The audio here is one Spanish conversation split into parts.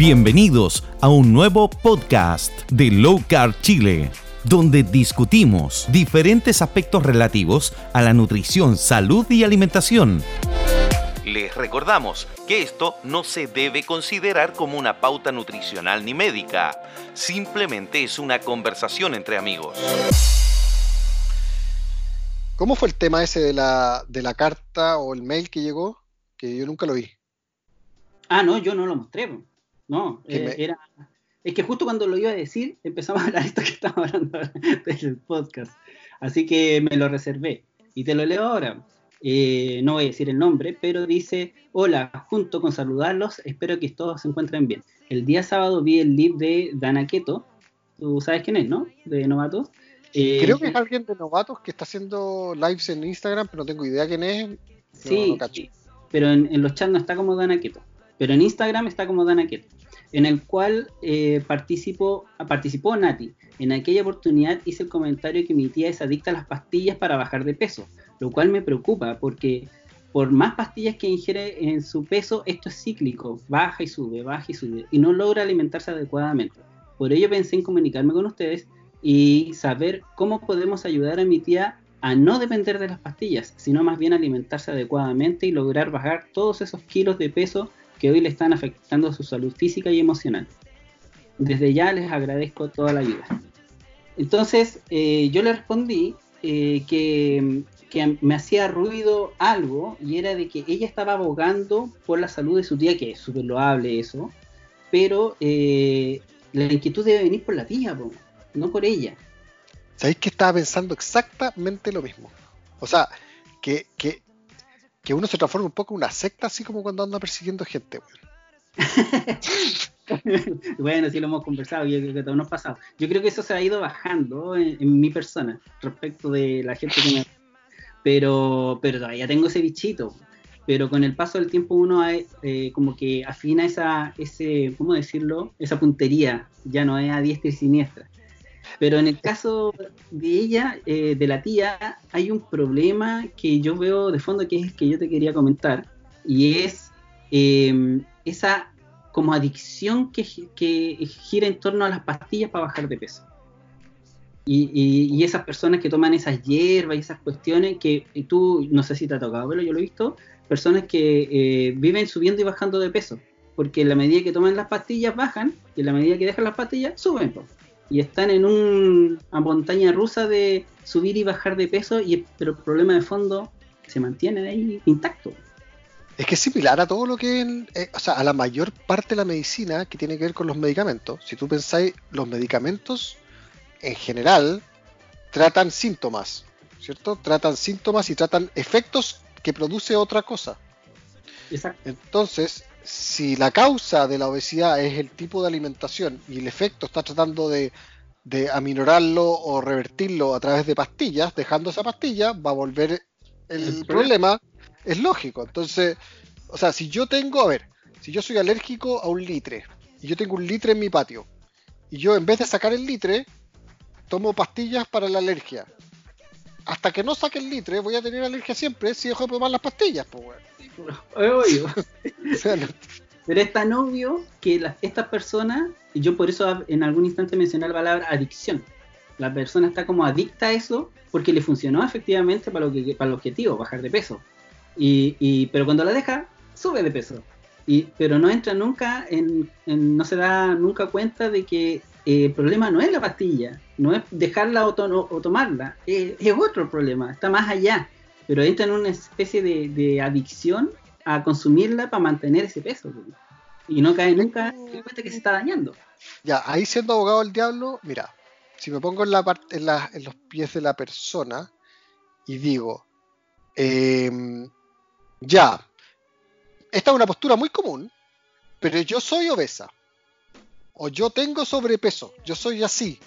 Bienvenidos a un nuevo podcast de Low Carb Chile, donde discutimos diferentes aspectos relativos a la nutrición, salud y alimentación. Les recordamos que esto no se debe considerar como una pauta nutricional ni médica, simplemente es una conversación entre amigos. ¿Cómo fue el tema ese de la, de la carta o el mail que llegó? Que yo nunca lo vi. Ah, no, yo no lo mostré. No, eh, era. Es que justo cuando lo iba a decir, empezamos a hablar de esto que estamos hablando del podcast. Así que me lo reservé. Y te lo leo ahora. Eh, no voy a decir el nombre, pero dice: Hola, junto con saludarlos, espero que todos se encuentren bien. El día sábado vi el live de Dana Keto. Tú sabes quién es, ¿no? De Novatos. Eh, Creo que es alguien de Novatos que está haciendo lives en Instagram, pero no tengo idea quién es. sí, pero en, en, los chats no está como Dana Keto. Pero en Instagram está como Dana Keto en el cual eh, participó, participó Nati. En aquella oportunidad hice el comentario que mi tía es adicta a las pastillas para bajar de peso, lo cual me preocupa porque por más pastillas que ingiere en su peso, esto es cíclico, baja y sube, baja y sube, y no logra alimentarse adecuadamente. Por ello pensé en comunicarme con ustedes y saber cómo podemos ayudar a mi tía a no depender de las pastillas, sino más bien alimentarse adecuadamente y lograr bajar todos esos kilos de peso que hoy le están afectando su salud física y emocional. Desde ya les agradezco toda la ayuda. Entonces eh, yo le respondí eh, que, me hacía ruido algo y era de que ella estaba abogando por la salud de su tía, que es súper loable eso, pero eh, la inquietud debe venir por la tía, no por ella. ¿Sabéis que estaba pensando exactamente lo mismo? O sea, que, que que uno se transforma un poco en una secta, así como cuando anda persiguiendo gente, bueno, sí lo hemos conversado, yo creo que todo nos ha pasado. Yo creo que eso se ha ido bajando en, mi persona respecto de la gente que me... Pero, pero todavía tengo ese bichito. Pero con el paso del tiempo uno eh, como que afina esa, ese, ¿cómo decirlo? Esa puntería, ya no es a diestra y siniestra. Pero en el caso de ella, eh, de la tía, hay un problema que yo veo de fondo que es el que yo te quería comentar, y es em, esa como adicción que, gira en torno a las pastillas para bajar de peso. Y, esas personas que toman esas hierbas y esas cuestiones que tú, no sé si te ha tocado, pero yo lo he visto, personas que eh, viven subiendo y bajando de peso, porque en la medida que toman las pastillas bajan, y en la medida que dejan las pastillas suben y están en una montaña rusa de subir y bajar de peso, y, pero el problema de fondo se mantiene ahí intacto. Es que es similar a todo lo que, eh, o sea, a la mayor parte de la medicina que tiene que ver con los medicamentos. Si tú pensáis, los medicamentos en general tratan síntomas, ¿cierto? Tratan síntomas y tratan efectos que produce otra cosa. Exacto. Entonces, si la causa de la obesidad es el tipo de alimentación y el efecto está tratando de, aminorarlo o revertirlo a través de pastillas, dejando esa pastilla, va a volver el, problema. Es lógico. Entonces, o sea, si yo tengo, a ver, si yo soy alérgico a un litre y yo tengo un litre en mi patio y yo en vez de sacar el litre, tomo pastillas para la alergia. Hasta que no saque el litre, voy a tener alergia siempre si dejo de tomar las pastillas, pues, Pero es tan obvio que estas personas, y yo por eso en algún instante mencioné la palabra adicción. La persona está como adicta a eso porque le funcionó efectivamente para, lo que, para el objetivo, bajar de peso. Y, pero cuando la deja, sube de peso. Y, pero no entra nunca en, no se da nunca cuenta de que eh, el problema no es la pastilla, no es dejarla o, tomarla, es, otro problema, está más allá pero entra en una especie de, adicción a consumirla para mantener ese peso. Y no cae nunca en cuenta que se está dañando. Ya, ahí siendo abogado del diablo, mira, si me pongo en, la parte, en, los pies de la persona y digo, em, ya, esta es una postura muy común, pero yo soy obesa, o yo tengo sobrepeso, yo soy así,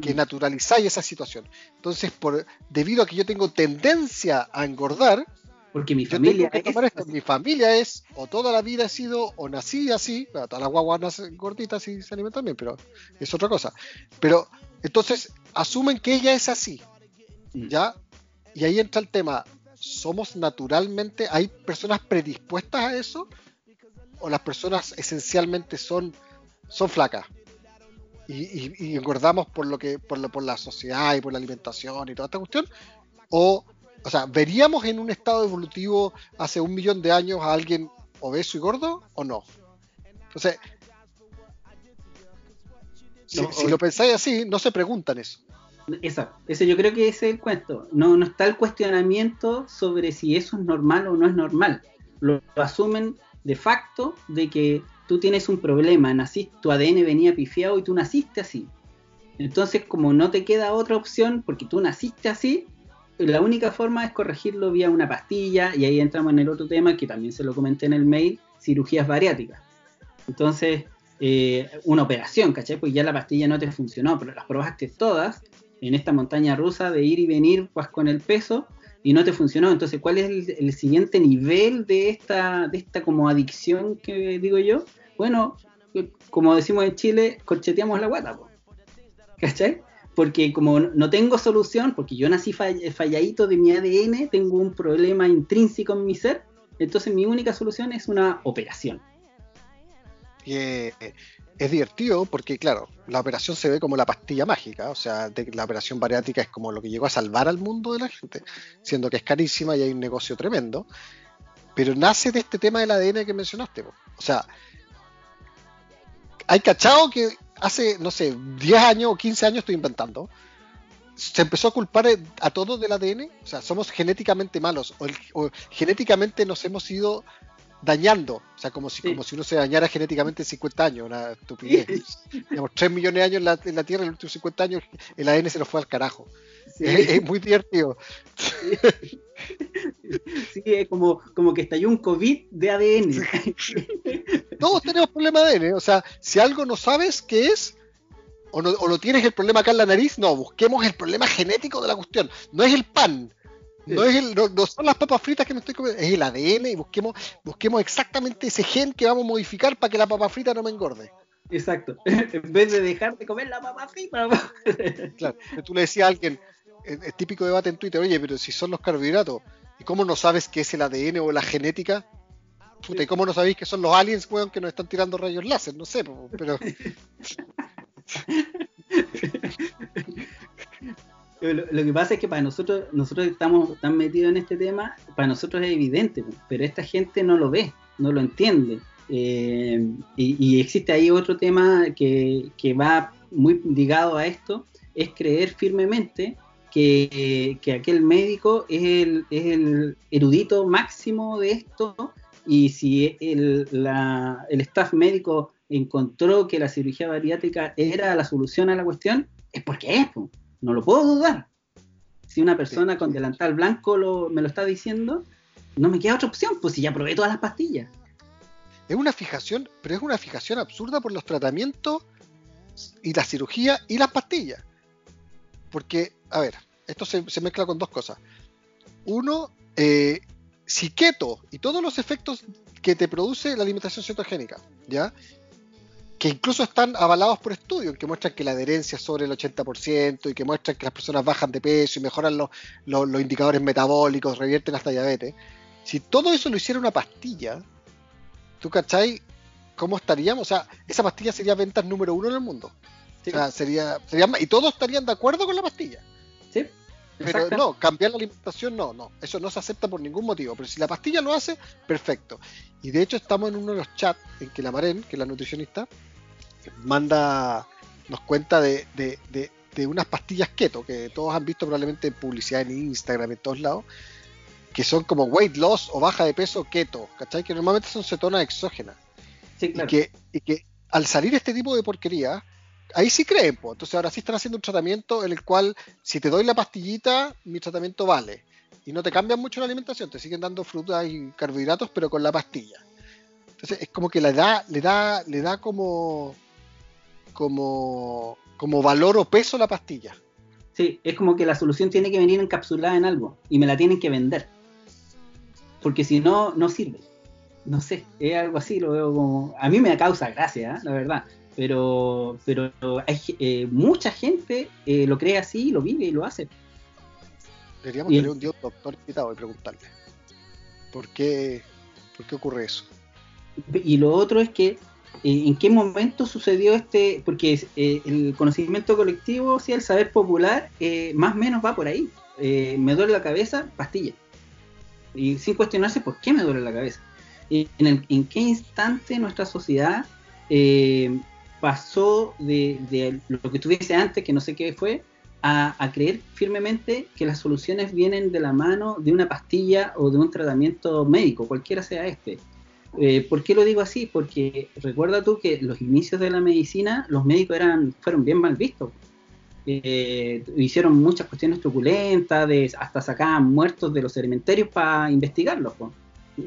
que naturalizáis esa situación. Entonces, por, debido a que yo tengo tendencia a engordar, porque mi familia es Mi familia es, o toda la vida he sido, o nací así, todas las guaguas nacen gorditas y se alimentan bien, pero es otra cosa. Pero entonces asumen que ella es así, mm. ¿ya? Y ahí entra el tema, ¿somos naturalmente, hay personas predispuestas a eso? ¿O las personas esencialmente son son flacas. Y, engordamos por lo que por, lo, por la sociedad y por la alimentación y toda esta cuestión o o sea veríamos en un estado evolutivo hace un millón de años a alguien obeso y gordo o no entonces si, lo pensáis así no se preguntan eso Exacto, ese yo creo que ese es el cuento. No, no está el cuestionamiento sobre si eso es normal o no es normal. Lo, asumen de facto de que tú tienes un problema, naciste, tu ADN venía pifiado y tú naciste así. Entonces, como no te queda otra opción, porque tú naciste así, la única forma es corregirlo vía una pastilla, y ahí entramos en el otro tema que también se lo comenté en el mail, cirugías bariátricas. Entonces, eh, una operación, ¿cachai? Pues ya la pastilla no te funcionó, pero las probaste todas en esta montaña rusa de ir y venir pues, con el peso y no te funcionó. Entonces, ¿cuál es el, siguiente nivel de esta, de esta como adicción que digo yo? Bueno, como decimos en Chile, corcheteamos la guata, ¿cachai? Porque como no tengo solución, porque yo nací falladito de mi ADN, tengo un problema intrínseco en mi ser, entonces mi única solución es una operación. Eh, es divertido porque, claro, la operación se ve como la pastilla mágica, o sea, la operación bariátrica es como lo que llegó a salvar al mundo de la gente, siendo que es carísima y hay un negocio tremendo, pero nace de este tema del ADN que mencionaste. O sea, hay cachado que hace, no sé, 10 años o 15 años estoy inventando, se empezó a culpar a todos del ADN, o sea, somos genéticamente malos, o, o genéticamente nos hemos ido dañando, o sea, como si, como si uno se dañara genéticamente en 50 años, una estupidez. Digamos, 3 millones de años en la, en la, Tierra, en los últimos 50 años el ADN se nos fue al carajo. Es, muy divertido. Sí, es como, como que estalló un COVID de ADN. Todos tenemos problemas de ADN, o sea, si algo no sabes qué es, o no, o no tienes el problema acá en la nariz, no, busquemos el problema genético de la cuestión. No es el pan, no, es el, no, son las papas fritas que me estoy comiendo, es el ADN y busquemos, busquemos exactamente ese gen que vamos a modificar para que la papa frita no me engorde. Exacto. en vez de dejar de comer la papa frita. claro, tú le decías a alguien, el, típico debate en Twitter, oye, pero si son los carbohidratos, ¿y cómo no sabes qué es el ADN o la genética? Puta, ¿y cómo no sabéis que son los aliens, weón, que nos están tirando rayos láser? No sé, pero... Lo, que pasa es que para nosotros, nosotros estamos tan metidos en este tema, para nosotros es evidente, pero esta gente no lo ve, no lo entiende. Eh, y, existe ahí otro tema que, va muy ligado a esto, es creer firmemente que, aquel médico es el, erudito máximo de esto y si el, el staff médico encontró que la cirugía bariátrica era la solución a la cuestión, es porque es. No lo puedo dudar. Si una persona con delantal blanco me lo está diciendo, no me queda otra opción, pues si ya probé todas las pastillas. Es una fijación, pero es una fijación absurda por los tratamientos y la cirugía y las pastillas. Porque, a ver, esto se, mezcla con dos cosas. Uno, eh, si keto y todos los efectos que te produce la alimentación cetogénica, ¿ya? que incluso están avalados por estudios, que muestran que la adherencia es sobre el 80% y que muestran que las personas bajan de peso y mejoran los, los, indicadores metabólicos, revierten hasta diabetes. Si todo eso lo hiciera una pastilla, ¿tú cachai cómo estaríamos? O sea, esa pastilla sería ventas número uno en el mundo. O sea, sería, sería, y todos estarían de acuerdo con la pastilla. Sí. Pero no, cambiar la alimentación no, no, eso no se acepta por ningún motivo. Pero si la pastilla lo hace, perfecto. Y de hecho estamos en uno de los chats en que la Maren, que es la nutricionista, manda, nos cuenta de, unas pastillas keto que todos han visto probablemente en publicidad en Instagram, en todos lados, que son como weight loss o baja de peso keto, ¿cachai? Que normalmente son cetonas exógenas. y, que, y que al salir este tipo de porquería, ahí sí creen, pues. Entonces ahora sí están haciendo un tratamiento en el cual si te doy la pastillita, mi tratamiento vale. Y no te cambian mucho la alimentación, te siguen dando frutas y carbohidratos, pero con la pastilla. Entonces es como que le da, le da, le da como como, como valor o peso la pastilla. Sí, es como que la solución tiene que venir encapsulada en algo y me la tienen que vender. Porque si no, no sirve. No sé, es algo así, lo veo como... A mí me causa gracia, ¿eh? la verdad. Pero, pero hay, eh, mucha gente eh, lo cree así, lo vive y lo hace. Deberíamos tener un dios doctor invitado y preguntarle. ¿Por qué, ¿Por qué ocurre eso? Y lo otro es que eh, ¿en qué momento sucedió este? Porque eh, el conocimiento colectivo, si el saber popular, eh, más o menos va por ahí. me duele la cabeza, pastilla. Y sin cuestionarse por qué me duele la cabeza. En, en, qué instante nuestra sociedad pasó de, lo que tuviese antes, que no sé qué fue, a, creer firmemente que las soluciones vienen de la mano de una pastilla o de un tratamiento médico, cualquiera sea este. Eh, ¿Por qué lo digo así? Porque recuerda tú que los inicios de la medicina, los médicos eran, fueron bien mal vistos. Eh, hicieron muchas cuestiones truculentas, hasta sacaban muertos de los cementerios para investigarlos.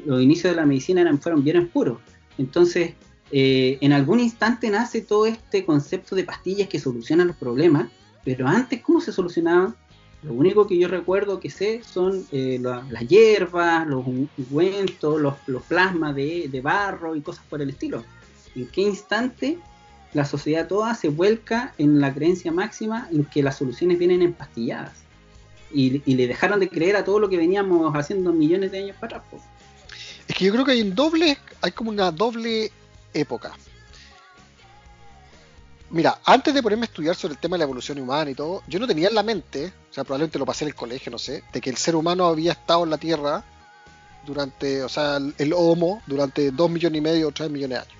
Los inicios de la medicina eran, fueron bien oscuros. Entonces, eh, en algún instante nace todo este concepto de pastillas que solucionan los problemas, pero antes, ¿cómo se solucionaban? Lo único que yo recuerdo que sé son eh, las hierbas, los ungüentos, los, plasmas de, barro y cosas por el estilo. ¿En qué instante la sociedad toda se vuelca en la creencia máxima en que las soluciones vienen empastilladas? Y, y le dejaron de creer a todo lo que veníamos haciendo millones de años para atrás. Es que yo creo que hay un doble, hay como una doble época. Mira, antes de ponerme a estudiar sobre el tema de la evolución humana y todo, yo no tenía en la mente, o sea, probablemente lo pasé en el colegio, no sé, de que el ser humano había estado en la Tierra durante, o sea, el, Homo durante dos millones y medio o tres millones de años.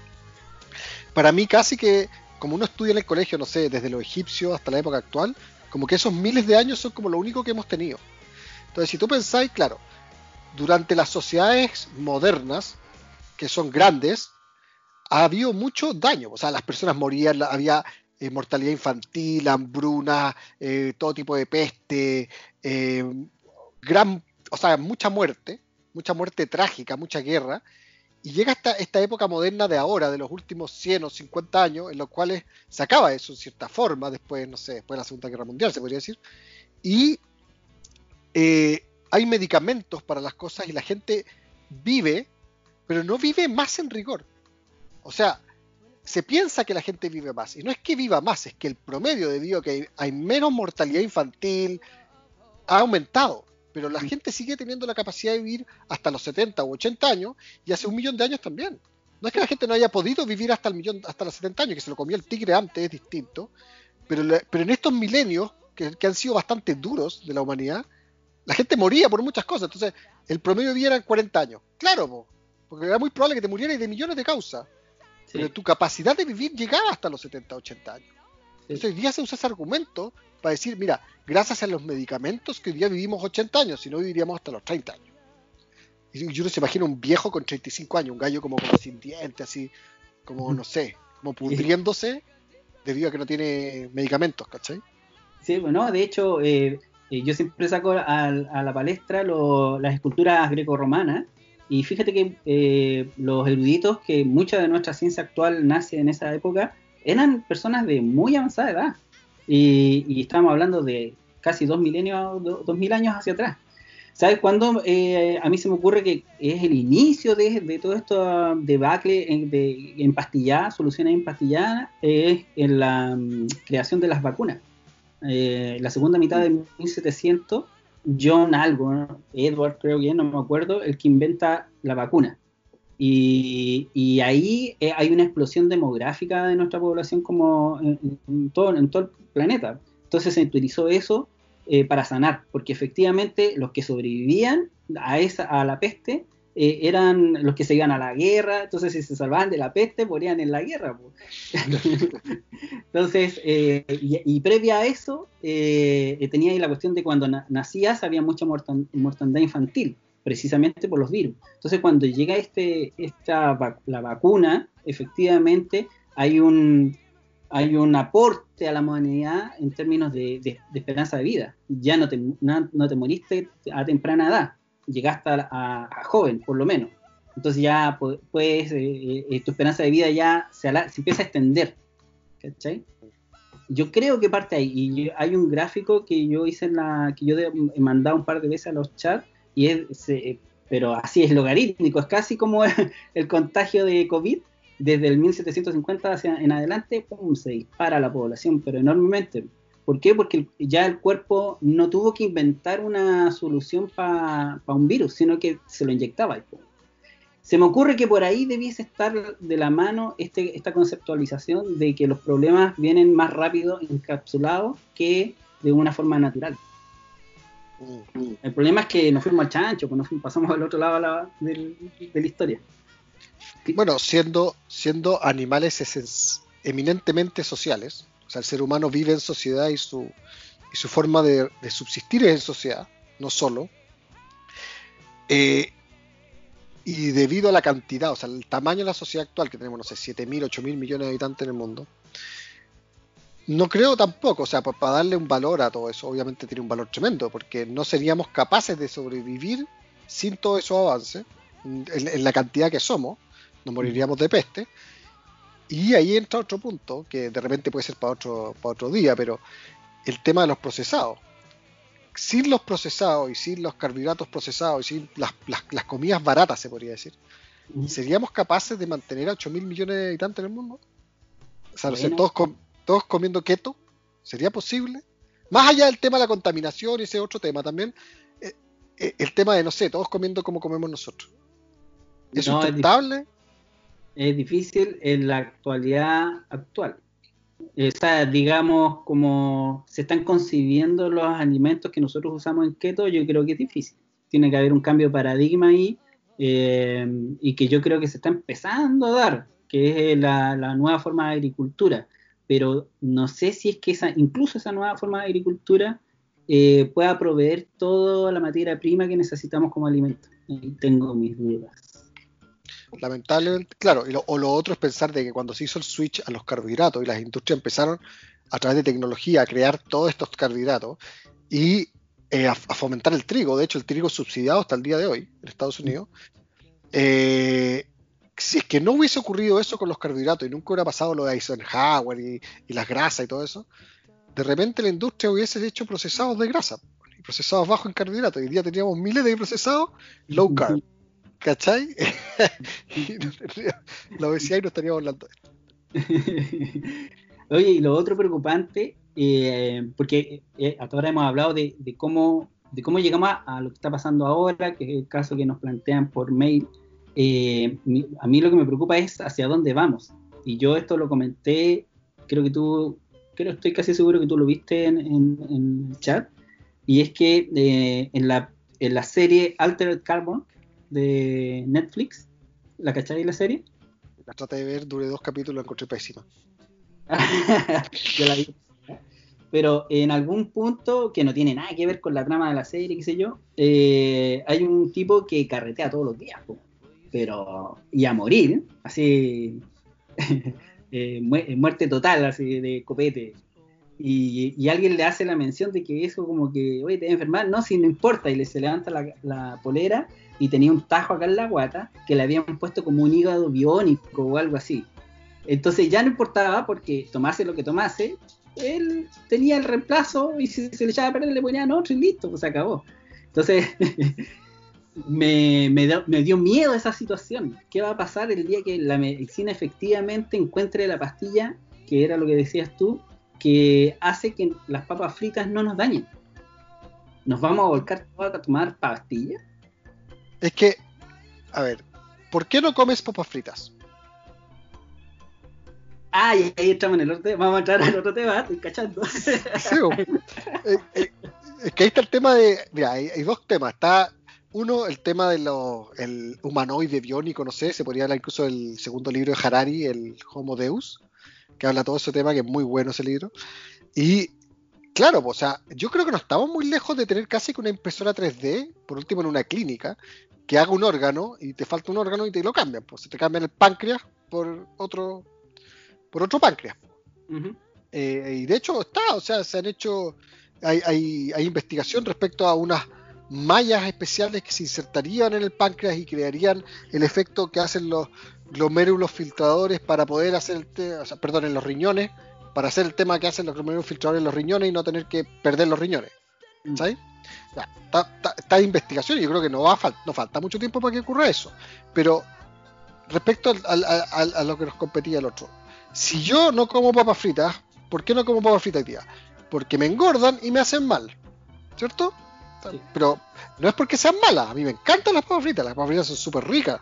Para mí casi que, como uno estudia en el colegio, no sé, desde los egipcios hasta la época actual, como que esos miles de años son como lo único que hemos tenido. Entonces, si tú pensáis, claro, durante las sociedades modernas, que son grandes, ha habido mucho daño. O sea, las personas morían, había eh, mortalidad infantil, hambruna, eh, todo tipo de peste, eh, gran, o sea, mucha muerte, mucha muerte trágica, mucha guerra. Y llega esta, esta época moderna de ahora, de los últimos 100 o 50 años, en los cuales se acaba eso en cierta forma, después, no sé, después de la Segunda Guerra Mundial, se podría decir. Y hay medicamentos para las cosas y la gente vive, pero no vive más en rigor o sea, se piensa que la gente vive más. Y no es que viva más, es que el promedio, debido a que hay, menos mortalidad infantil, ha aumentado. Pero la gente sigue teniendo la capacidad de vivir hasta los 70 u 80 años y hace un millón de años también. No es que la gente no haya podido vivir hasta el millón, hasta los 70 años, que se lo comió el tigre antes, es distinto. Pero, pero en estos milenios, que, han sido bastante duros de la humanidad, la gente moría por muchas cosas. Entonces, el promedio de vida era 40 años. Claro, porque era muy probable que te murieras de millones de causas. Pero tu capacidad de vivir llegaba hasta los 70, 80 años. Entonces hoy día se usa ese argumento para decir, mira, gracias a los medicamentos que hoy día vivimos 80 años, si no viviríamos hasta los 30 años. Y yo no se imagina un viejo con 35 años, un gallo como, sin dientes, así, como, no sé, como pudriéndose debido a que no tiene medicamentos, ¿cachai? Sí, bueno, de hecho, eh, eh, yo siempre saco a, la palestra las esculturas greco-romanas y fíjate que eh, los eruditos, que mucha de nuestra ciencia actual nace en esa época, eran personas de muy avanzada edad. Y, y estamos hablando de casi dos milenios, dos, mil años hacia atrás. ¿Sabes cuándo eh, a mí se me ocurre que es el inicio de, de todo esto debacle de empastillada, soluciones empastilladas? Es en la mm, creación de las vacunas. Eh, la segunda mitad de 1700 John algo, Edward creo que no me acuerdo, el que inventa la vacuna. Y, ahí eh, hay una explosión demográfica de nuestra población como en, todo, el planeta. Entonces se utilizó eso eh, para sanar, porque efectivamente los que sobrevivían a, esa, a la peste eh, eran los que se iban a la guerra, entonces si se salvaban de la peste, morían en la guerra. entonces, eh, y, previa a eso, eh, tenía ahí la cuestión de cuando nacías había mucha mortandad infantil, precisamente por los virus. Entonces, cuando llega este, esta, la vacuna, efectivamente hay un, hay un aporte a la humanidad en términos de, esperanza de vida. Ya no te, no te moriste a temprana edad llegaste a, joven, por lo menos. Entonces ya puedes, eh, eh, tu esperanza de vida ya se, empieza a extender. ¿Cachai? Yo creo que parte ahí. Y hay un gráfico que yo hice en la. que yo he mandado un par de veces a los chats. Y es. pero así es logarítmico. Es casi como el, contagio de COVID. Desde el 1750 hacia en adelante, pum, se dispara la población, pero enormemente. ¿Por qué? Porque ya el cuerpo no tuvo que inventar una solución para un virus, sino que se lo inyectaba. se me ocurre que por ahí debiese estar de la mano este, esta conceptualización de que los problemas vienen más rápido encapsulados que de una forma natural. El problema es que nos fuimos al chancho, pues nos pasamos al otro lado de, la historia. Bueno, siendo, siendo animales eminentemente sociales, o sea, el ser humano vive en sociedad y su, y su forma de, subsistir es en sociedad, no solo. Eh, y debido a la cantidad, o sea, el tamaño de la sociedad actual, que tenemos, no sé, 7.000, 8.000 millones de habitantes en el mundo, no creo tampoco, o sea, para darle un valor a todo eso, obviamente tiene un valor tremendo, porque no seríamos capaces de sobrevivir sin todos esos avances, en, la cantidad que somos, nos moriríamos de peste. Y ahí entra otro punto, que de repente puede ser para otro, para otro día, pero el tema de los procesados sin los procesados y sin los carbohidratos procesados y sin las, comidas baratas, se podría decir, ¿seríamos capaces de mantener a 8 mil millones de habitantes en el mundo? O sea, todos, todos comiendo keto, ¿sería posible? Más allá del tema de la contaminación y ese otro tema también, eh, eh, el tema de, no sé, todos comiendo como comemos nosotros. ¿Es sustentable? Es difícil en la actualidad actual o digamos, como se están concibiendo los alimentos que nosotros usamos en keto, yo creo que es difícil. Tiene que haber un cambio de paradigma ahí eh, y que yo creo que se está empezando a dar, que es la, nueva forma de agricultura. Pero no sé si es que esa, incluso esa nueva forma de agricultura eh, pueda proveer toda la materia prima que necesitamos como alimento. tengo mis dudas. Lamentablemente, claro, o lo otro es pensar de que cuando se hizo el switch a los carbohidratos y las industrias empezaron a través de tecnología a crear todos estos carbohidratos y eh, a, fomentar el trigo, de hecho el trigo subsidiado hasta el día de hoy en Estados Unidos, eh, si es que no hubiese ocurrido eso con los carbohidratos y nunca hubiera pasado lo de Eisenhower y, y las grasas y todo eso, de repente la industria hubiese hecho procesados de grasa, procesados bajos en carbohidratos. y Hoy día teníamos miles de procesados low carb. ¿Cachai? la obesidad y no estaríamos hablando Oye, y lo otro preocupante, eh, porque eh, hasta ahora hemos hablado de, cómo, de cómo llegamos a, lo que está pasando ahora, que es el caso que nos plantean por mail. Eh, a mí lo que me preocupa es hacia dónde vamos. Y yo esto lo comenté, creo que tú, creo, estoy casi seguro que tú lo viste en, en, el chat, y es que en, la, en la serie Altered Carbon, de Netflix. ¿La cacháis la serie? La traté de ver, duré dos capítulos, la encontré pésima. yo la vi. Pero en algún punto que no tiene nada que ver con la trama de la serie, qué sé yo, eh, hay un tipo que carretea todos los días, pero y a morir, así eh, muerte total, así de copete. Y, alguien le hace la mención de que eso como que, oye, te voy a enfermar, no, si no importa, y le se levanta la, la polera y tenía un tajo acá en la guata que le habían puesto como un hígado biónico o algo así. Entonces ya no importaba porque tomase lo que tomase, él tenía el reemplazo y si se le echaba a perder le ponían otro y listo, pues se acabó. Entonces me, me, dio miedo esa situación. ¿Qué va a pasar el día que la medicina efectivamente encuentre la pastilla, que era lo que decías tú, que hace que las papas fritas no nos dañen? ¿Nos vamos a volcar a tomar pastillas? Es que, a ver, ¿por qué no comes papas fritas? Ay, ahí estamos en el otro tema. Vamos a entrar al otro tema, estoy cachando. Sí, eh, eh, es que ahí está el tema de. Mira, hay, dos temas. Está uno, el tema del el humanoide biónico, no sé, se podría hablar incluso del segundo libro de Harari, el Homo Deus, que habla todo ese tema, que es muy bueno ese libro. Y Claro, o sea, yo creo que no estamos muy lejos de tener casi que una impresora 3D, por último en una clínica, que haga un órgano y te falta un órgano y te lo cambian. Pues se te cambian el páncreas por otro, por otro páncreas. Eh, y de hecho está, o sea, se han hecho, hay, hay, hay investigación respecto a unas mallas especiales que se insertarían en el páncreas y crearían el efecto que hacen los glomérulos filtradores para poder hacer, el o sea, perdón, en los riñones para hacer el tema que hacen los glomérulos filtradores en los riñones y no tener que perder los riñones. Mm. ¿Sabes? está, investigación y yo creo que no, va no falta mucho tiempo para que ocurra eso. Pero respecto a, lo que nos competía el otro, si yo no como papas fritas, ¿por qué no como papas fritas día? Porque me engordan y me hacen mal, ¿cierto? Pero no es porque sean malas, a mí me encantan las papas fritas, las papas fritas son súper ricas,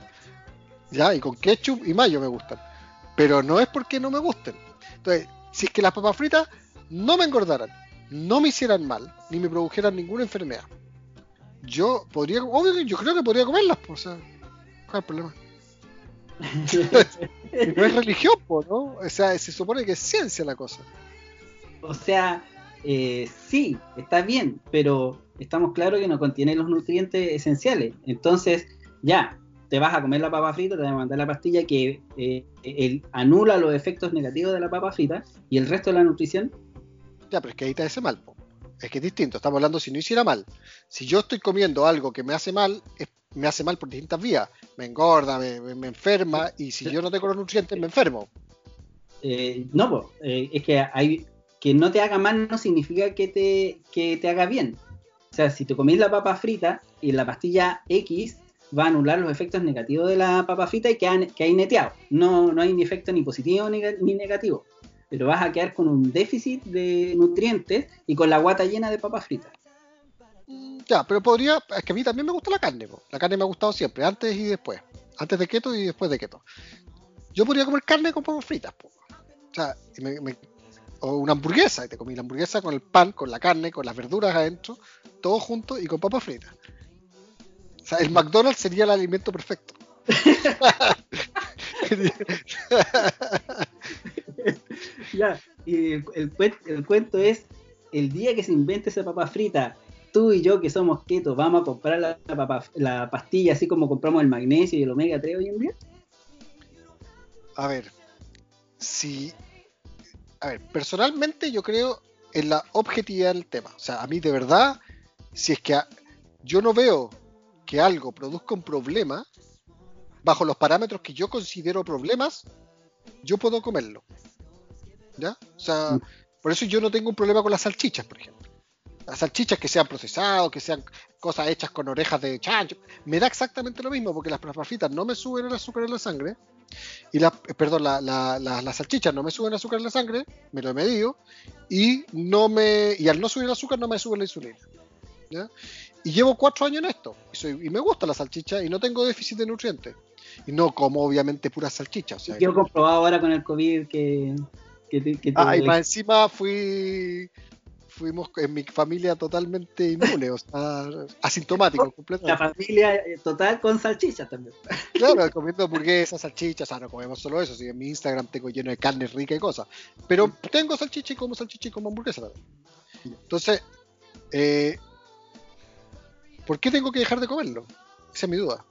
Ya, y con ketchup y mayo me gustan. Pero no es porque no me gusten. Entonces, si es que las papas fritas no me engordaran, no me hicieran mal, ni me produjeran ninguna enfermedad, yo podría, obvio, yo creo que podría comerlas, pues, o sea, ¿cuál es el problema? no es religión, ¿no? O sea, se supone que es ciencia la cosa. O sea, eh, sí, está bien, pero estamos claros que no contiene los nutrientes esenciales. Entonces, ya, te vas a comer la papa frita, te vas a mandar la pastilla que eh, anula los efectos negativos de la papa frita y el resto de la nutrición. Ya, pero es que ahí te hace mal, es que es distinto. Estamos hablando si no hiciera mal. Si yo estoy comiendo algo que me hace mal, me hace mal por distintas vías. Me engorda, me, enferma y si yo no tengo los nutrientes, me enfermo. Eh, no, pues, es que hay que no te haga mal no significa que te, que te haga bien. O sea, si te comís la papa frita y la pastilla X va a anular los efectos negativos de la papa frita y que, ha, que hay neteado. No, no hay ni efecto ni positivo ni, negativo. Pero vas a quedar con un déficit de nutrientes y con la guata llena de papas fritas. Mm, ya, pero podría. Es que a mí también me gusta la carne. La carne me ha gustado siempre, antes y después. Antes de keto y después de keto. Yo podría comer carne con papas fritas. O sea, o una hamburguesa. Y te comí la hamburguesa con el pan, con la carne, con las verduras adentro, todo junto y con papas fritas. O sea, el McDonald's sería el alimento perfecto. ya, y el, cuento es, el día que se invente esa papa frita, tú y yo que somos keto, ¿vamos a comprar la, la pastilla así como compramos el magnesio y el omega 3 hoy en día? A ver, si... A ver, personalmente yo creo en la objetividad del tema. O sea, a mí de verdad, si es que yo no veo que algo produzca un problema, bajo los parámetros que yo considero problemas, yo puedo comerlo. ¿Ya? O sea, mm. por eso yo no tengo un problema con las salchichas, por ejemplo. Las salchichas que sean procesadas, que sean cosas hechas con orejas de chancho, me da exactamente lo mismo, porque las papas no me suben el azúcar en la sangre, y las, perdón, las salchichas no me suben el azúcar en la sangre, me lo he medido, y no me, y al no subir el azúcar no me sube la insulina. ¿ya? Y llevo cuatro años en esto. Y, me gusta la salchicha y no tengo déficit de nutrientes. Y no como obviamente puras salchichas. Yo he comprobado ahora con el COVID que... ah, y más encima fui... Fuimos en mi familia totalmente inmune, o sea, asintomático completamente. La familia eh, total con salchichas también. Claro, comiendo hamburguesas, salchichas, o sea, no comemos solo eso, si en mi Instagram tengo lleno de carne rica y cosas. Pero tengo salchicha y como salchicha y como hamburguesa también. Entonces, eh, ¿por qué tengo que dejar de comerlo? Esa es mi duda.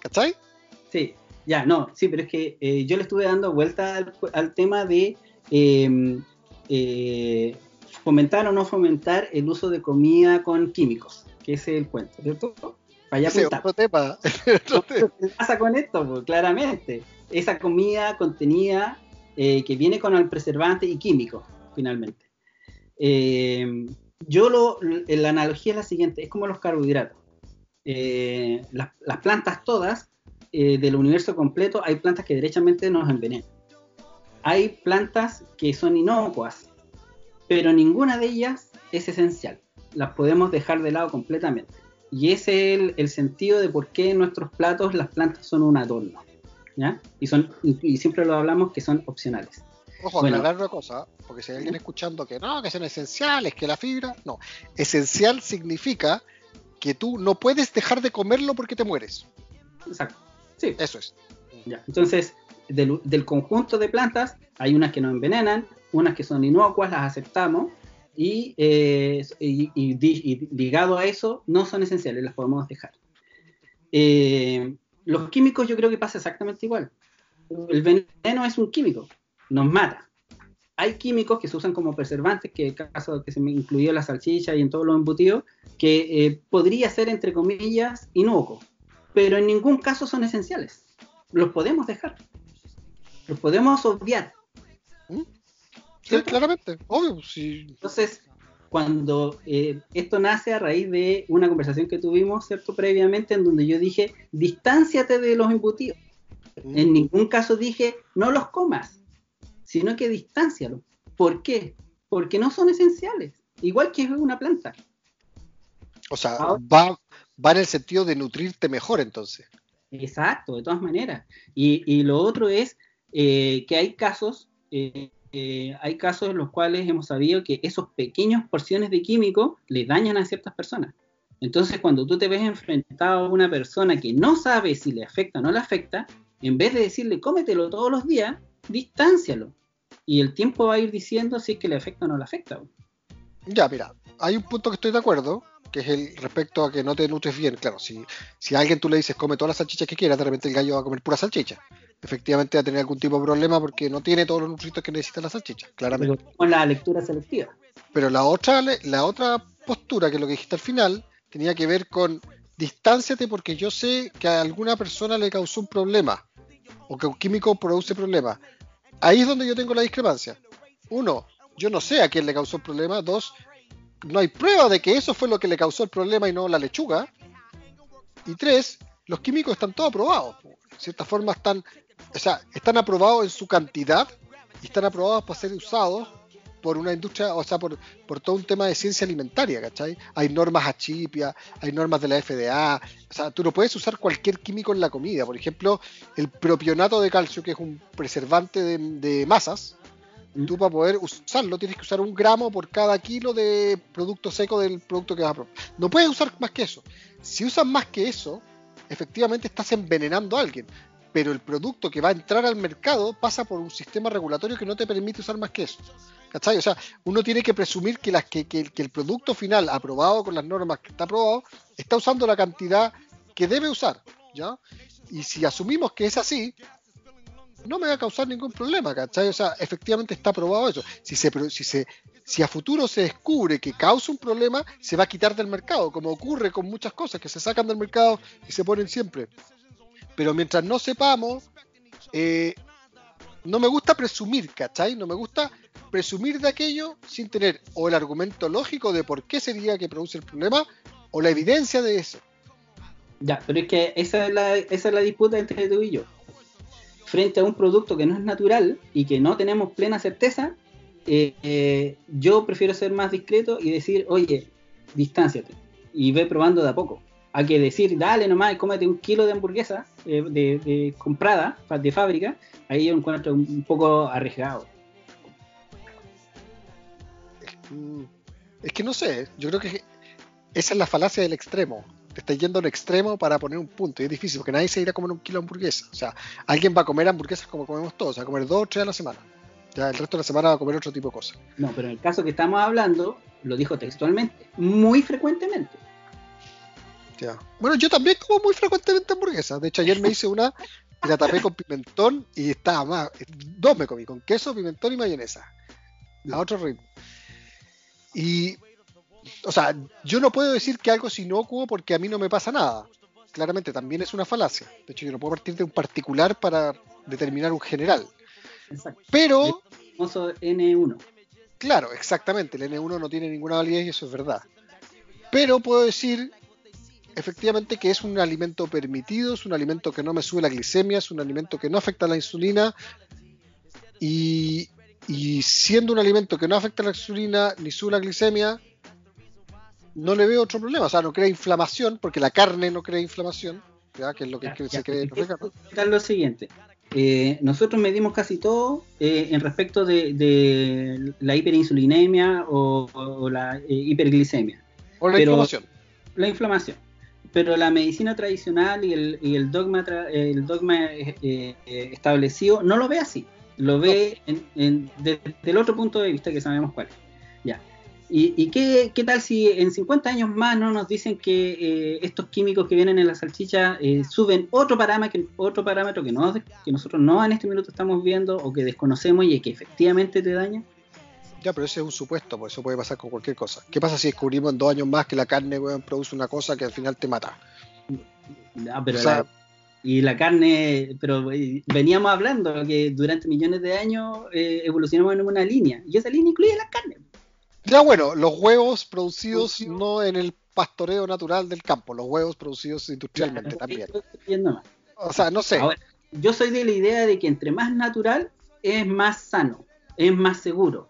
¿Cachai? Sí, ya, no, sí, pero es que eh, yo le estuve dando vuelta al, tema de em, eh, fomentar o no fomentar el uso de comida con químicos, que ese es el cuento, ¿cierto? Para allá otro tema. ¿Qué pasa con esto? Pues, claramente, esa comida contenida eh, que viene con el preservante y químico, finalmente. Eh, yo lo, la analogía es la siguiente, es como los carbohidratos. Eh, las, plantas todas del universo completo, hay plantas que derechamente nos envenenan. Hay plantas que son inocuas, pero ninguna de ellas es esencial. Las podemos dejar de lado completamente. Y ese es el, sentido de por qué en nuestros platos las plantas son un adorno. ¿ya? Y, son, y siempre lo hablamos que son opcionales. Ojo, bueno. aclarar una cosa, porque si hay alguien escuchando que no, que son esenciales, que la fibra, no. Esencial significa que tú no puedes dejar de comerlo porque te mueres. Exacto. Sí. Eso es. Ya. Entonces, del, conjunto de plantas, hay unas que nos envenenan, unas que son inocuas, las aceptamos, y, eh, ligado a eso, no son esenciales, las podemos dejar. Eh, los químicos yo creo que pasa exactamente igual. El veneno es un químico nos mata. Hay químicos que se usan como preservantes, que en el caso que se me incluyó la salchicha y en todos los embutidos, que eh, podría ser, entre comillas, inocuo, pero en ningún caso son esenciales. Los podemos dejar. Los podemos obviar. Sí, claramente, obvio. Entonces, cuando eh, esto nace a raíz de una conversación que tuvimos, ¿cierto? Previamente, en donde yo dije, distánciate de los embutidos. ¿Mm? En ningún caso dije, no los comas sino que distáncialo. ¿Por qué? Porque no son esenciales, igual que una planta. O sea, va, va en el sentido de nutrirte mejor entonces. Exacto, de todas maneras. Y, lo otro es eh, que hay casos, eh, eh, hay casos en los cuales hemos sabido que esos pequeños porciones de químico le dañan a ciertas personas. Entonces, cuando tú te ves enfrentado a una persona que no sabe si le afecta o no le afecta, en vez de decirle cómetelo todos los días, distáncialo. Y el tiempo va a ir diciendo si es que le afecta o no le afecta. Ya, mira, hay un punto que estoy de acuerdo, que es el respecto a que no te nutres bien. Claro, si, si a alguien tú le dices come todas las salchichas que quieras, de repente el gallo va a comer pura salchicha. Efectivamente va a tener algún tipo de problema porque no tiene todos los nutrientes que necesita la salchicha, claramente. con la lectura selectiva. Pero la otra, la otra postura, que es lo que dijiste al final, tenía que ver con distánciate porque yo sé que a alguna persona le causó un problema o que un químico produce problemas. Ahí es donde yo tengo la discrepancia. Uno, yo no sé a quién le causó el problema. Dos, no hay prueba de que eso fue lo que le causó el problema y no la lechuga. Y tres, los químicos están todos aprobados. De cierta forma están, o sea, están aprobados en su cantidad y están aprobados para ser usados por una industria, o sea, por, todo un tema de ciencia alimentaria, ¿cachai? Hay normas achipia, hay normas de la FDA, o sea, tú no puedes usar cualquier químico en la comida. Por ejemplo, el propionato de calcio, que es un preservante de, masas, mm. tú para poder usarlo tienes que usar un gramo por cada kilo de producto seco del producto que vas a probar. No puedes usar más que eso. Si usas más que eso, efectivamente estás envenenando a alguien. Pero el producto que va a entrar al mercado pasa por un sistema regulatorio que no te permite usar más que eso. ¿Cachai? O sea, uno tiene que presumir que, las, que, el producto final, aprobado con las normas que está aprobado, está usando la cantidad que debe usar, ¿ya? Y si asumimos que es así, no me va a causar ningún problema, ¿cachai? O sea, efectivamente está aprobado eso. Si se, si se, si a futuro se descubre que causa un problema, se va a quitar del mercado, como ocurre con muchas cosas que se sacan del mercado y se ponen siempre. Pero mientras no sepamos, eh, no me gusta presumir, ¿cachai? No me gusta presumir de aquello sin tener o el argumento lógico de por qué sería que produce el problema o la evidencia de eso. Ya, pero es que esa es la, esa es la disputa entre tú y yo. Frente a un producto que no es natural y que no tenemos plena certeza, eh, eh, yo prefiero ser más discreto y decir, oye, distánciate y ve probando de a poco. Hay que decir, dale nomás, cómete un kilo de hamburguesa eh, de, comprada de fábrica, ahí yo encuentro un poco arriesgado. Es que no sé, yo creo que esa es la falacia del extremo. Te estás yendo a un extremo para poner un punto. Y es difícil porque nadie se irá a comer un kilo de hamburguesa. O sea, alguien va a comer hamburguesas como comemos todos, a comer dos o tres a la semana. Ya el resto de la semana va a comer otro tipo de cosas. No, pero en el caso que estamos hablando, lo dijo textualmente, muy frecuentemente. Ya. Bueno, yo también como muy frecuentemente hamburguesas. De hecho, ayer me hice una y la tapé con pimentón y estaba más. Dos me comí, con queso, pimentón y mayonesa. A otro ritmo. Y, o sea, yo no puedo decir que algo es inocuo porque a mí no me pasa nada. Claramente también es una falacia. De hecho, yo no puedo partir de un particular para determinar un general. Exacto. Pero... El N1. Claro, exactamente. El N1 no tiene ninguna validez y eso es verdad. Pero puedo decir efectivamente que es un alimento permitido, es un alimento que no me sube la glicemia, es un alimento que no afecta a la insulina y, y siendo un alimento que no afecta a la insulina ni sube la glicemia, no le veo otro problema. O sea, no crea inflamación, porque la carne no crea inflamación, ¿ya? que es lo que, se cree en Lo siguiente. Eh, nosotros medimos casi todo eh, en respecto de, la hiperinsulinemia o, la eh, hiperglicemia. O la inflamación. La inflamación. Pero la medicina tradicional y el, y el dogma, el dogma establecido no lo ve así lo ve en, desde el otro punto de vista que sabemos cuál Ya. ¿Y, qué, tal si en 50 años más no nos dicen que eh, estos químicos que vienen en la salchicha eh, suben otro parámetro, otro parámetro que, no, que nosotros no en este minuto estamos viendo o que desconocemos y que efectivamente te daña? Ya, pero ese es un supuesto, pues eso puede pasar con cualquier cosa. ¿Qué pasa si descubrimos en dos años más que la carne produce una cosa que al final te mata? Ya, pero y la carne, pero eh, veníamos hablando que durante millones de años eh, evolucionamos en una línea, y esa línea incluye la carne. Ya bueno, los huevos producidos no en el pastoreo natural del campo, los huevos producidos industrialmente también. O sea, no sé. yo soy de la idea de que entre más natural es más sano, es más seguro,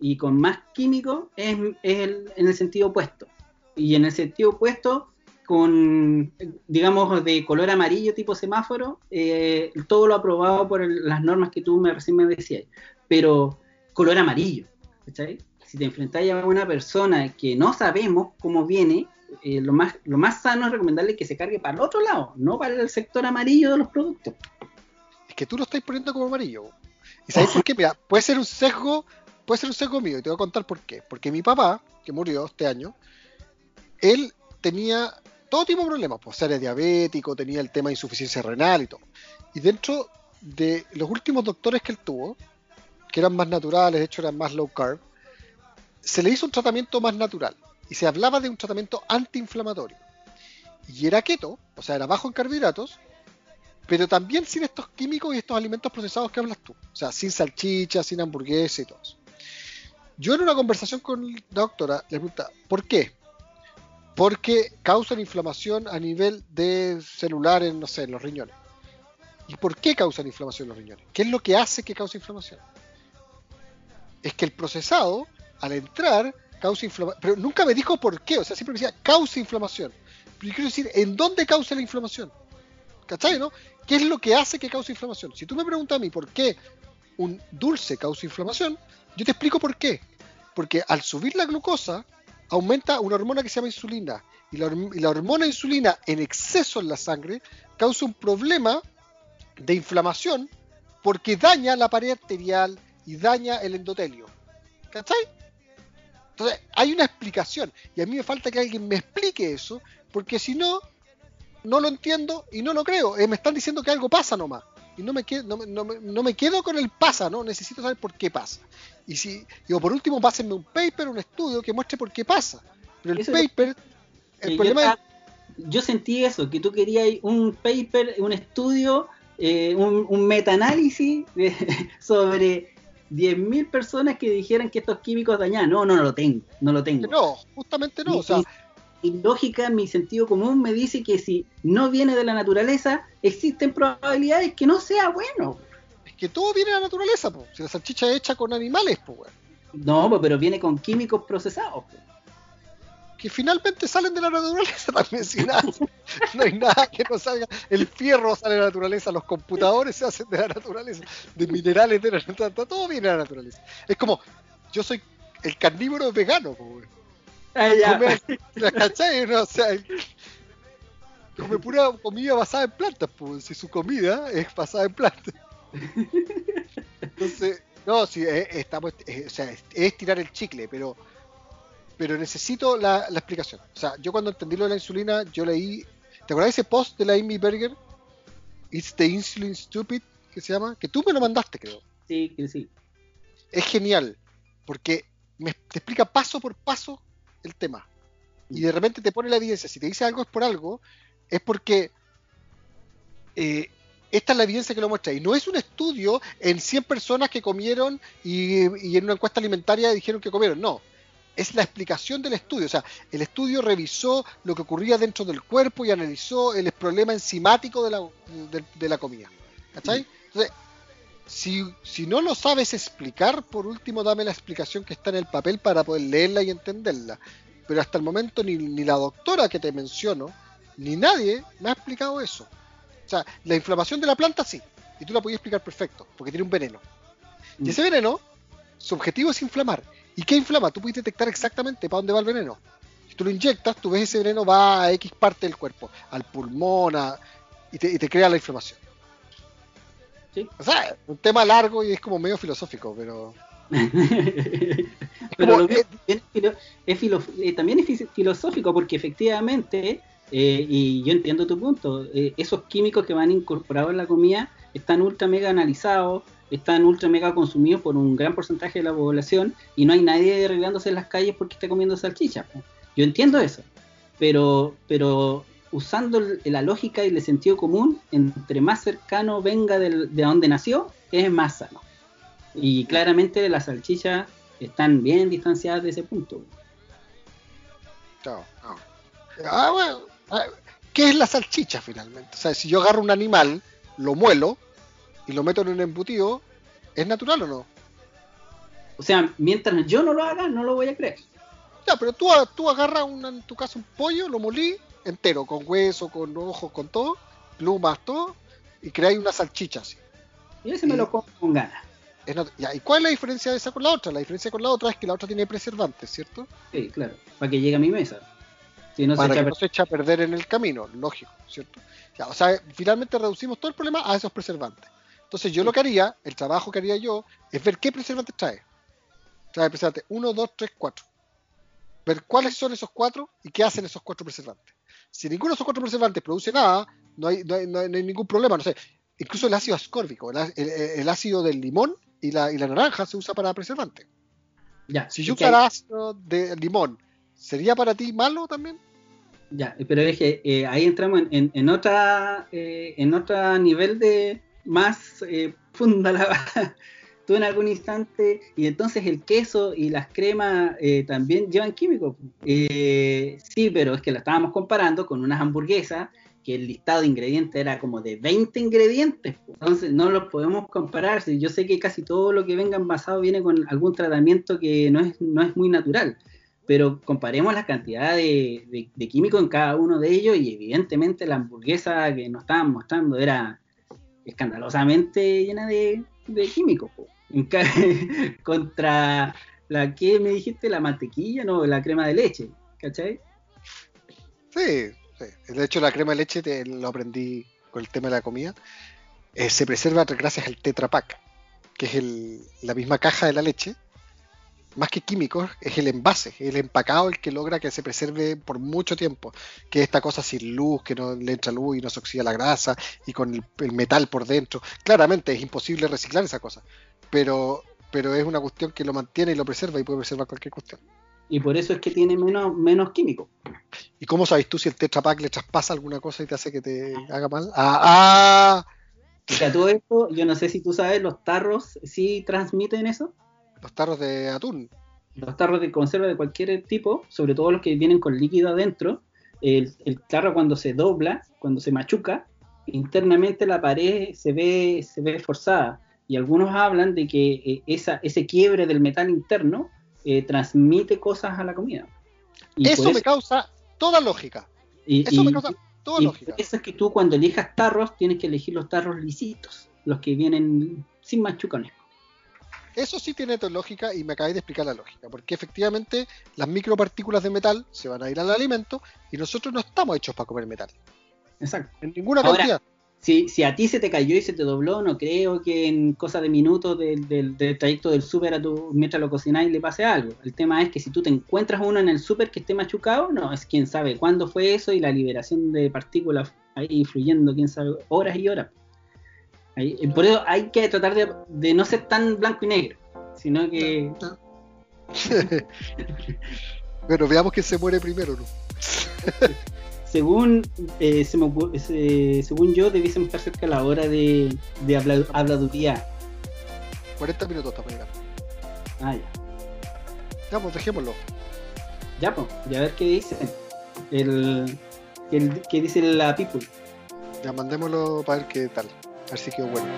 y con más químico es, en el sentido opuesto. Y en el sentido opuesto con, digamos, de color amarillo tipo semáforo, eh, todo lo aprobado por las normas que tú me, recién me decías, pero color amarillo, ¿cachai? Si te enfrentáis a una persona que no sabemos cómo viene, eh, lo, más, lo más sano es recomendarle que se cargue para el otro lado, no para el sector amarillo de los productos. Es que tú lo estás poniendo como amarillo. ¿Y sabes por qué? Mira, puede ser un sesgo, puede ser un sesgo mío, y te voy a contar por qué. Porque mi papá, que murió este año, él tenía todo tipo de problemas, pues era diabético, tenía el tema de insuficiencia renal y todo. Y dentro de los últimos doctores que él tuvo, que eran más naturales, de hecho eran más low carb, se le hizo un tratamiento más natural y se hablaba de un tratamiento antiinflamatorio. Y era keto, o sea, era bajo en carbohidratos, pero también sin estos químicos y estos alimentos procesados que hablas tú. O sea, sin salchicha, sin hamburguesa y todo eso. Yo en una conversación con la doctora le preguntaba, ¿por qué? Porque causan inflamación a nivel de celular en, no sé, en los riñones. ¿Y por qué causan inflamación en los riñones? ¿Qué es lo que hace que cause inflamación? Es que el procesado, al entrar, causa inflamación. Pero nunca me dijo por qué, o sea, siempre me decía causa inflamación. Pero yo quiero decir, ¿en dónde causa la inflamación? ¿Cachai, no? ¿Qué es lo que hace que cause inflamación? Si tú me preguntas a mí por qué un dulce causa inflamación, yo te explico por qué. Porque al subir la glucosa, aumenta una hormona que se llama insulina. Y la, hormona insulina en exceso en la sangre causa un problema de inflamación porque daña la pared arterial y daña el endotelio. ¿Cachai? Entonces, hay una explicación. Y a mí me falta que alguien me explique eso, porque si no, no lo entiendo y no lo creo. Eh, me están diciendo que algo pasa nomás y no me, quedo, no, me quedo con el pasa, ¿no? Necesito saber por qué pasa. Y si, digo, por último, pásenme un paper, un estudio que muestre por qué pasa. Pero el paper, el problema yo, es... Yo sentí eso, que tú querías un paper, un estudio, eh, un, un metaanálisis sobre 10.000 personas que dijeran que estos químicos dañaban. No, no, no lo tengo, no lo tengo. No, justamente no. o sea, y lógica, mi sentido común me dice que si no viene de la naturaleza, existen probabilidades que no sea bueno. Es que todo viene de la naturaleza, po. si la salchicha es hecha con animales, pues. No, pero viene con químicos procesados. Que finalmente salen de la naturaleza también, si nada, no hay nada que no salga. El fierro sale de la naturaleza, los computadores se hacen de la naturaleza, de minerales de la naturaleza, todo viene de la naturaleza. Es como, yo soy el carnívoro vegano, pues. Ah, ¿La cachai? No, o sea, come pura comida basada en plantas, pues si su comida es basada en plantas. Entonces, no, sí, estamos, o sea, es, tirar el chicle, pero pero necesito la, la, explicación. O sea, yo cuando entendí lo de la insulina, yo leí, ¿te acuerdas de ese post de la Amy Berger? It's the Insulin Stupid, que se llama, que tú me lo mandaste, creo. Sí, sí. Es genial, porque me, te explica paso por paso el tema. Y de repente te pone la evidencia. Si te dice algo es por algo, es porque eh, esta es la evidencia que lo muestra. Y no es un estudio en 100 personas que comieron y, en una encuesta alimentaria dijeron que comieron. No. Es la explicación del estudio. O sea, el estudio revisó lo que ocurría dentro del cuerpo y analizó el problema enzimático de la, de, la comida. ¿Cachai? Entonces, si, si, no lo sabes explicar, por último dame la explicación que está en el papel para poder leerla y entenderla. Pero hasta el momento ni, ni la doctora que te menciono, ni nadie me ha explicado eso. O sea, la inflamación de la planta sí, y tú la podías explicar perfecto, porque tiene un veneno. Y mm. ese veneno, su objetivo es inflamar. ¿Y qué inflama? Tú puedes detectar exactamente para dónde va el veneno. Si tú lo inyectas, tú ves ese veneno va a X parte del cuerpo, al pulmón, y, te, y te crea la inflamación. O sea, un tema largo y es como medio filosófico, pero. pero es, también es filosófico porque efectivamente, eh, y yo entiendo tu punto, eh, esos químicos que van incorporados en la comida están ultra mega analizados, están ultra mega consumidos por un gran porcentaje de la población y no hay nadie arreglándose en las calles porque está comiendo salchicha. Yo entiendo eso, pero, pero usando la lógica y el sentido común, entre más cercano venga de donde nació, es más sano. Y claramente las salchichas están bien distanciadas de ese punto. Ah, bueno, ah, ¿Qué es la salchicha finalmente? O sea, si yo agarro un animal, lo muelo y lo meto en un embutido, ¿es natural o no? O sea, mientras yo no lo haga, no lo voy a creer. Ya, pero tú, tú agarras en tu caso un pollo, lo molí entero, con hueso, con ojos, con todo, plumas, todo, y creáis una salchicha así. Y ese me lo como con ganas. ¿Y cuál es la diferencia de esa con la otra? La diferencia con la otra es que la otra tiene preservantes, ¿cierto? Sí, claro, para que llegue a mi mesa. Si no para se que no se echa a perder en el camino, lógico, ¿cierto? o sea, finalmente reducimos todo el problema a esos preservantes. Entonces yo lo que haría, el trabajo que haría yo, es ver qué preservantes trae. Trae preservantes 1, 2, 3, 4. Ver cuáles son esos cuatro y qué hacen esos cuatro preservantes. Si ninguno de esos cuatro preservantes produce nada, no hay, no hay, no hay, ningún problema. No sé, incluso el ácido ascórbico, el, ácido del limón y la, y la, naranja se usa para preservante. Ya, si yo usara ácido de limón, ¿sería para ti malo también? Ya, pero es que eh, ahí entramos en, en, otra eh, en otro nivel de más eh, funda la tú en algún instante y entonces el queso y las cremas eh, también llevan químicos. sí, pero es que la estábamos comparando con unas hamburguesas que el listado de ingredientes era como de 20 ingredientes. Entonces no los podemos comparar. Yo sé que casi todo lo que venga envasado viene con algún tratamiento que no es, no es muy natural pero comparemos la cantidad de, químicos en cada uno de ellos y evidentemente la hamburguesa que nos estaban mostrando era escandalosamente llena de, químicos. contra la que me dijiste, la mantequilla, no, la crema de leche, ¿cachai? Sí, sí. de hecho la crema de leche te, lo aprendí con el tema de la comida. Eh, se preserva gracias al Tetra Pak, que es la misma caja de la leche, más que químicos, es el envase, el empacado el que logra que se preserve por mucho tiempo. Que esta cosa sin luz, que no le entra luz y no se oxida la grasa, y con el, metal por dentro. Claramente es imposible reciclar esa cosa, pero, pero es una cuestión que lo mantiene y lo preserva y puede preservar cualquier cuestión. Y por eso es que tiene menos, menos químicos. ¿Y cómo sabes tú si el Tetra Pak le traspasa alguna cosa y te hace que te haga mal? ¡Ah! ah. O sea, todo esto, yo no sé si tú sabes, los tarros sí transmiten eso. Los tarros de atún. Los tarros de conserva de cualquier tipo, sobre todo los que vienen con líquido adentro, el, tarro cuando se dobla, cuando se machuca, internamente la pared se ve, se ve forzada. Y algunos hablan de que eh, esa, ese quiebre del metal interno eh, transmite cosas a la comida. eso, me causa toda lógica. eso me causa toda lógica. Eso es que tú cuando elijas tarros tienes que elegir los tarros lisitos, los que vienen sin machucones. Eso sí tiene lógica y me acabáis de explicar la lógica, porque efectivamente las micropartículas de metal se van a ir al alimento y nosotros no estamos hechos para comer metal. Exacto. En ninguna cantidad. Si, si a ti se te cayó y se te dobló, no creo que en cosa de minutos del, trayecto del súper a tu mientras lo cocináis le pase algo. El tema es que si tú te encuentras uno en el súper que esté machucado, no, es quién sabe cuándo fue eso y la liberación de partículas ahí fluyendo, quién sabe, horas y horas por eso hay que tratar de, no ser tan blanco y negro, sino que... bueno, veamos quién se muere primero, ¿no? según, eh, según yo, debiésemos estar cerca a la hora de, de habladuría. 40 minutos para llegar. Ah, ya. Ya, pues dejémoslo. Ya, pues, y a ver qué dice. El, el, qué dice la people. Ya mandémoslo para ver qué tal. Así que bueno.